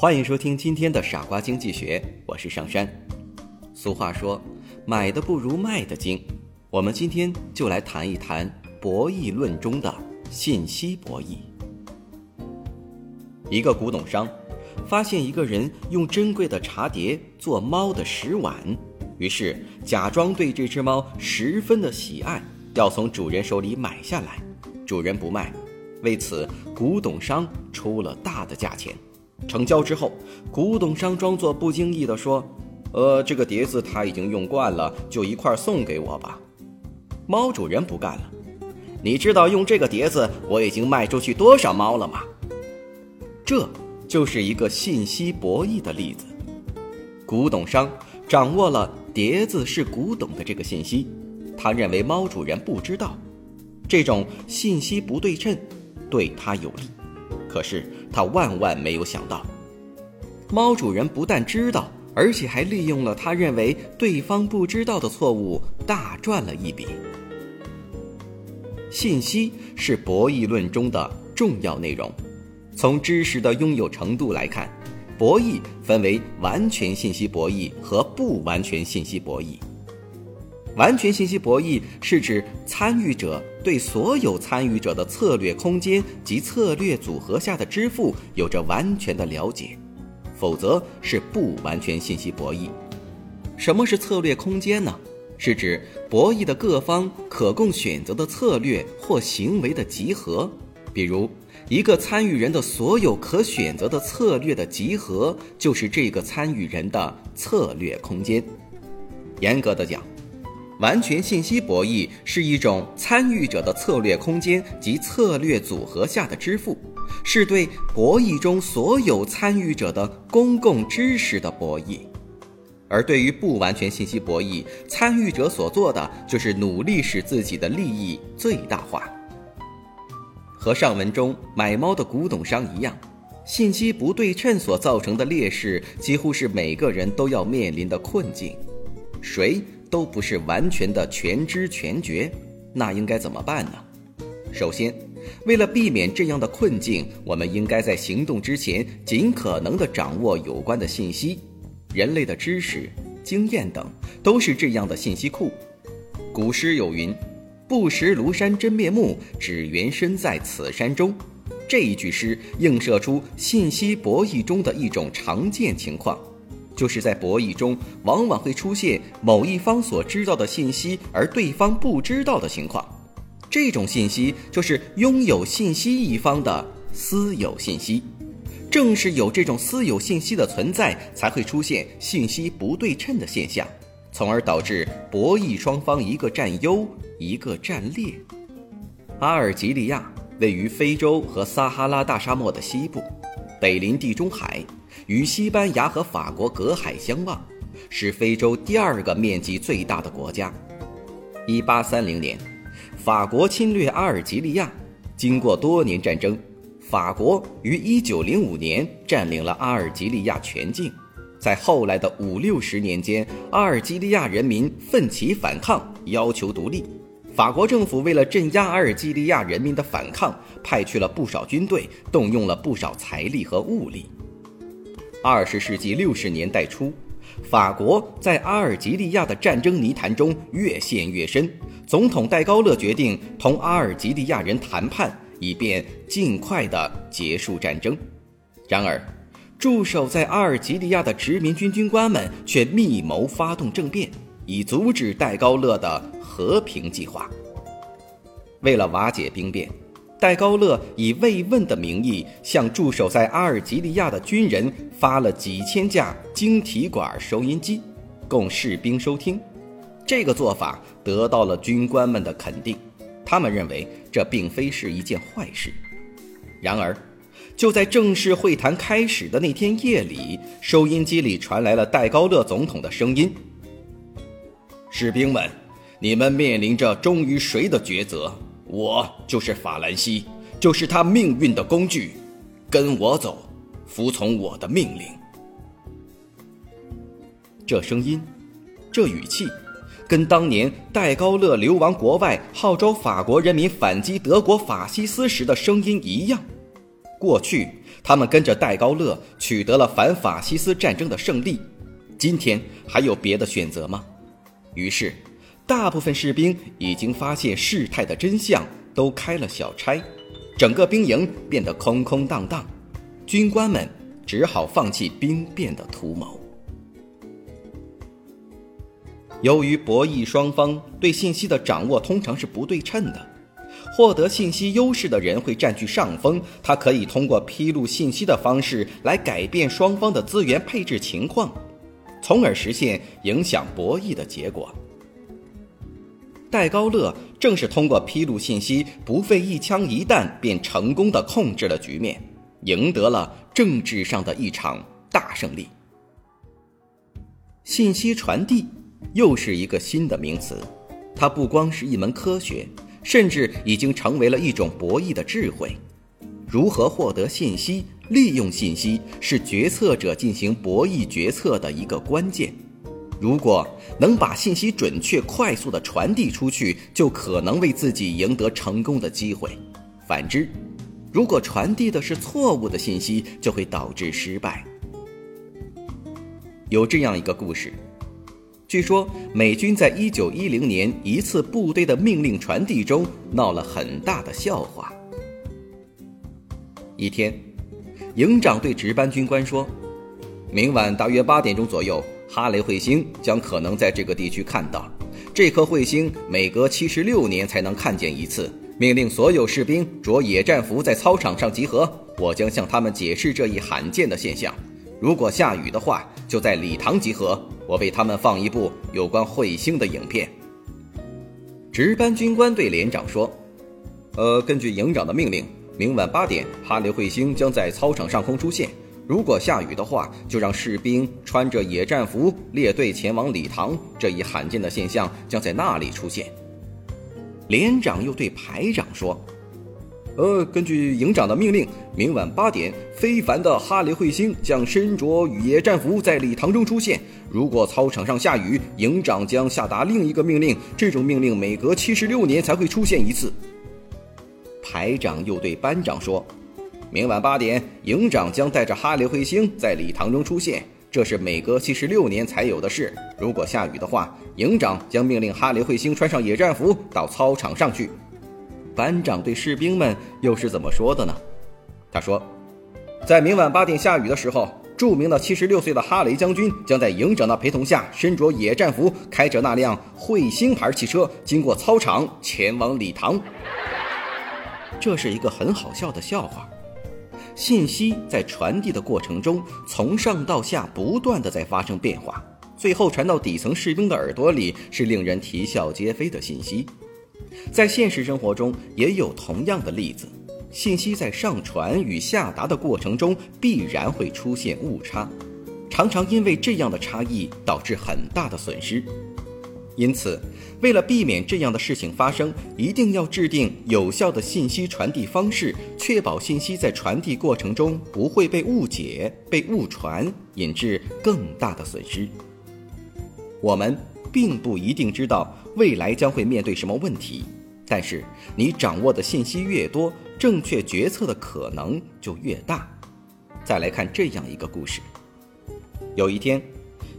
欢迎收听今天的傻瓜经济学，我是上山。俗话说，买的不如卖的精。我们今天就来谈一谈博弈论中的信息博弈。一个古董商发现一个人用珍贵的茶碟做猫的食碗，于是假装对这只猫十分的喜爱，要从主人手里买下来。主人不卖，为此古董商出了大的价钱。成交之后，古董商装作不经意地说：“呃，这个碟子他已经用惯了，就一块送给我吧。”猫主人不干了：“你知道用这个碟子我已经卖出去多少猫了吗？”这就是一个信息博弈的例子。古董商掌握了碟子是古董的这个信息，他认为猫主人不知道，这种信息不对称对他有利。可是他万万没有想到，猫主人不但知道，而且还利用了他认为对方不知道的错误，大赚了一笔。信息是博弈论中的重要内容。从知识的拥有程度来看，博弈分为完全信息博弈和不完全信息博弈。完全信息博弈是指参与者对所有参与者的策略空间及策略组合下的支付有着完全的了解，否则是不完全信息博弈。什么是策略空间呢？是指博弈的各方可供选择的策略或行为的集合。比如，一个参与人的所有可选择的策略的集合，就是这个参与人的策略空间。严格的讲。完全信息博弈是一种参与者的策略空间及策略组合下的支付，是对博弈中所有参与者的公共知识的博弈。而对于不完全信息博弈，参与者所做的就是努力使自己的利益最大化。和上文中买猫的古董商一样，信息不对称所造成的劣势，几乎是每个人都要面临的困境。谁？都不是完全的全知全觉，那应该怎么办呢？首先，为了避免这样的困境，我们应该在行动之前尽可能的掌握有关的信息。人类的知识、经验等都是这样的信息库。古诗有云：“不识庐山真面目，只缘身在此山中。”这一句诗映射出信息博弈中的一种常见情况。就是在博弈中，往往会出现某一方所知道的信息，而对方不知道的情况。这种信息就是拥有信息一方的私有信息。正是有这种私有信息的存在，才会出现信息不对称的现象，从而导致博弈双方一个占优，一个占劣。阿尔及利亚位于非洲和撒哈拉大沙漠的西部，北临地中海。与西班牙和法国隔海相望，是非洲第二个面积最大的国家。一八三零年，法国侵略阿尔及利亚，经过多年战争，法国于一九零五年占领了阿尔及利亚全境。在后来的五六十年间，阿尔及利亚人民奋起反抗，要求独立。法国政府为了镇压阿尔及利亚人民的反抗，派去了不少军队，动用了不少财力和物力。二十世纪六十年代初，法国在阿尔及利亚的战争泥潭中越陷越深。总统戴高乐决定同阿尔及利亚人谈判，以便尽快的结束战争。然而，驻守在阿尔及利亚的殖民军军官们却密谋发动政变，以阻止戴高乐的和平计划。为了瓦解兵变。戴高乐以慰问的名义，向驻守在阿尔及利亚的军人发了几千架晶体管收音机，供士兵收听。这个做法得到了军官们的肯定，他们认为这并非是一件坏事。然而，就在正式会谈开始的那天夜里，收音机里传来了戴高乐总统的声音：“士兵们，你们面临着忠于谁的抉择？我就是法兰西，就是他命运的工具。跟我走，服从我的命令。”这声音，这语气。跟当年戴高乐流亡国外，号召法国人民反击德国法西斯时的声音一样。过去，他们跟着戴高乐取得了反法西斯战争的胜利。今天还有别的选择吗？于是，大部分士兵已经发现事态的真相，都开了小差，整个兵营变得空空荡荡。军官们只好放弃兵变的图谋。由于博弈双方对信息的掌握通常是不对称的，获得信息优势的人会占据上风。他可以通过披露信息的方式来改变双方的资源配置情况，从而实现影响博弈的结果。戴高乐正是通过披露信息，不费一枪一弹便成功的控制了局面，赢得了政治上的一场大胜利。信息传递。又是一个新的名词，它不光是一门科学，甚至已经成为了一种博弈的智慧。如何获得信息、利用信息，是决策者进行博弈决策的一个关键。如果能把信息准确、快速地传递出去，就可能为自己赢得成功的机会。反之，如果传递的是错误的信息，就会导致失败。有这样一个故事。据说美军在一九一零年一次部队的命令传递中闹了很大的笑话。一天，营长对值班军官说：“明晚大约八点钟左右，哈雷彗星将可能在这个地区看到。这颗彗星每隔七十六年才能看见一次。命令所有士兵着野战服在操场上集合，我将向他们解释这一罕见的现象。如果下雨的话，就在礼堂集合。”我为他们放一部有关彗星的影片。值班军官对连长说：“呃，根据营长的命令，明晚八点，哈雷彗星将在操场上空出现。如果下雨的话，就让士兵穿着野战服列队前往礼堂。这一罕见的现象将在那里出现。”连长又对排长说。呃，根据营长的命令，明晚八点，非凡的哈雷彗星将身着野战服在礼堂中出现。如果操场上下雨，营长将下达另一个命令。这种命令每隔七十六年才会出现一次。排长又对班长说：“明晚八点，营长将带着哈雷彗星在礼堂中出现，这是每隔七十六年才有的事。如果下雨的话，营长将命令哈雷彗星穿上野战服到操场上去。”班长对士兵们又是怎么说的呢？他说：“在明晚八点下雨的时候，著名的七十六岁的哈雷将军将在营长的陪同下，身着野战服，开着那辆彗星牌汽车，经过操场，前往礼堂。”这是一个很好笑的笑话。信息在传递的过程中，从上到下不断的在发生变化，最后传到底层士兵的耳朵里，是令人啼笑皆非的信息。在现实生活中也有同样的例子，信息在上传与下达的过程中必然会出现误差，常常因为这样的差异导致很大的损失。因此，为了避免这样的事情发生，一定要制定有效的信息传递方式，确保信息在传递过程中不会被误解、被误传，引致更大的损失。我们。并不一定知道未来将会面对什么问题，但是你掌握的信息越多，正确决策的可能就越大。再来看这样一个故事：有一天，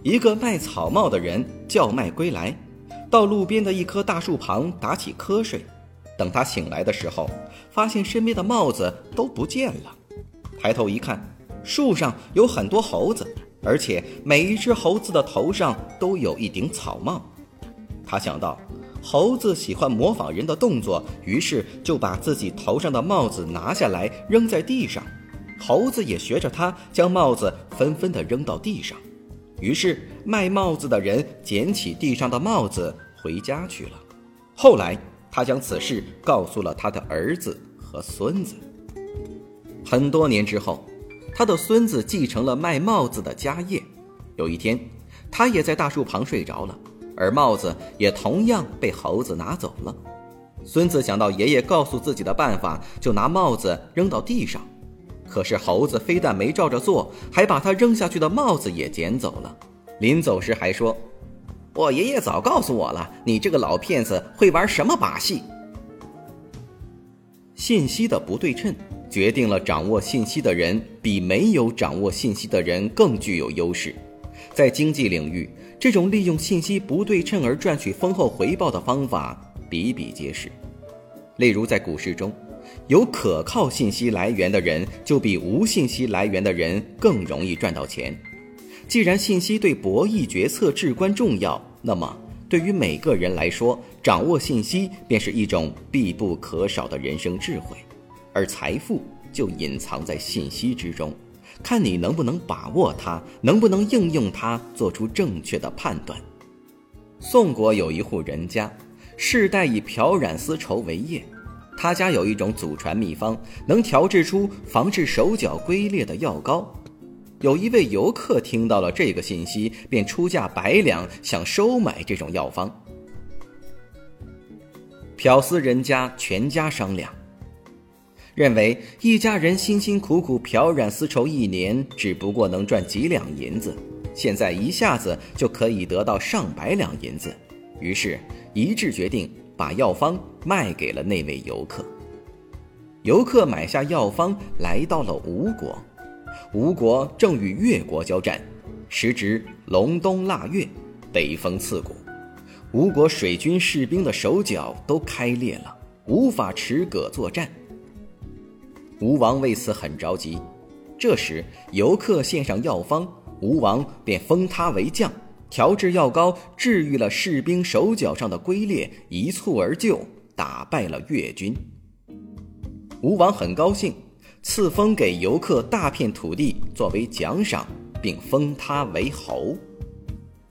一个卖草帽的人叫卖归来，到路边的一棵大树旁打起瞌睡。等他醒来的时候，发现身边的帽子都不见了。抬头一看，树上有很多猴子。而且每一只猴子的头上都有一顶草帽，他想到猴子喜欢模仿人的动作，于是就把自己头上的帽子拿下来扔在地上，猴子也学着他将帽子纷纷地扔到地上，于是卖帽子的人捡起地上的帽子回家去了。后来他将此事告诉了他的儿子和孙子。很多年之后，他的孙子继承了卖帽子的家业。有一天，他也在大树旁睡着了，而帽子也同样被猴子拿走了。孙子想到爷爷告诉自己的办法，就拿帽子扔到地上。可是猴子非但没照着做，还把他扔下去的帽子也捡走了。临走时还说：“我爷爷早告诉我了，你这个老骗子会玩什么把戏。”信息的不对称决定了掌握信息的人比没有掌握信息的人更具有优势。在经济领域，这种利用信息不对称而赚取丰厚回报的方法比比皆是。例如，在股市中，有可靠信息来源的人就比无信息来源的人更容易赚到钱。既然信息对博弈决策至关重要，那么对于每个人来说，掌握信息便是一种必不可少的人生智慧，而财富就隐藏在信息之中。看你能不能把握它，能不能应用它，做出正确的判断。宋国有一户人家，世代以漂染丝绸为业，他家有一种祖传秘方，能调制出防治手脚龟裂的药膏。有一位游客听到了这个信息，便出价百两想收买这种药方。漂丝人家全家商量。认为一家人辛辛苦苦漂染丝绸一年，只不过能赚几两银子，现在一下子就可以得到上百两银子，于是一致决定把药方卖给了那位游客。游客买下药方，来到了吴国，吴国正与越国交战，时值隆冬腊月，北风刺骨，吴国水军士兵的手脚都开裂了，无法持戈作战。吴王为此很着急，这时游客献上药方，吴王便封他为将，调制药膏，治愈了士兵手脚上的龟裂，一蹴而就，打败了越军。吴王很高兴，赐封给游客大片土地作为奖赏，并封他为侯。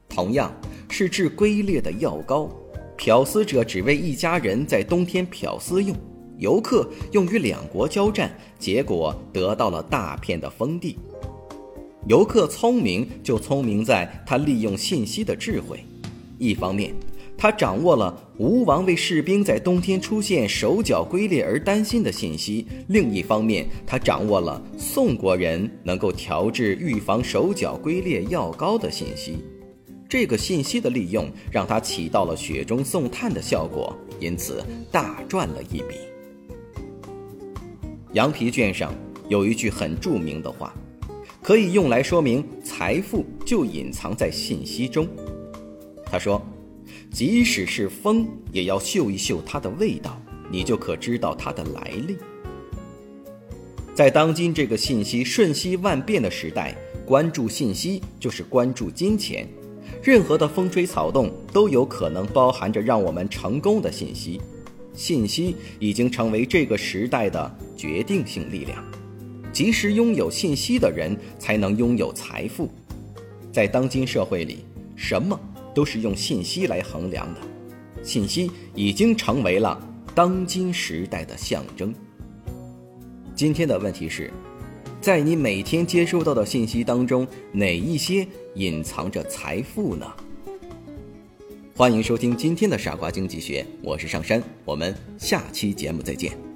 同样是治龟裂的药膏，漂丝者只为一家人在冬天漂丝用。游客用于两国交战，结果得到了大片的封地。游客聪明就聪明在他利用信息的智慧。一方面，他掌握了吴王为士兵在冬天出现手脚龟裂而担心的信息；另一方面，他掌握了宋国人能够调制预防手脚龟裂药膏的信息。这个信息的利用让他起到了雪中送炭的效果，因此大赚了一笔。羊皮卷上有一句很著名的话，可以用来说明财富就隐藏在信息中。他说：“即使是风，也要嗅一嗅它的味道，你就可知道它的来历。”在当今这个信息瞬息万变的时代，关注信息就是关注金钱。任何的风吹草动都有可能包含着让我们成功的信息。信息已经成为这个时代的决定性力量，及时拥有信息的人才能拥有财富。在当今社会里，什么都是用信息来衡量的，信息已经成为了当今时代的象征。今天的问题是，在你每天接收到的信息当中，哪一些隐藏着财富呢？欢迎收听今天的《傻瓜经济学》，我是上山，我们下期节目再见。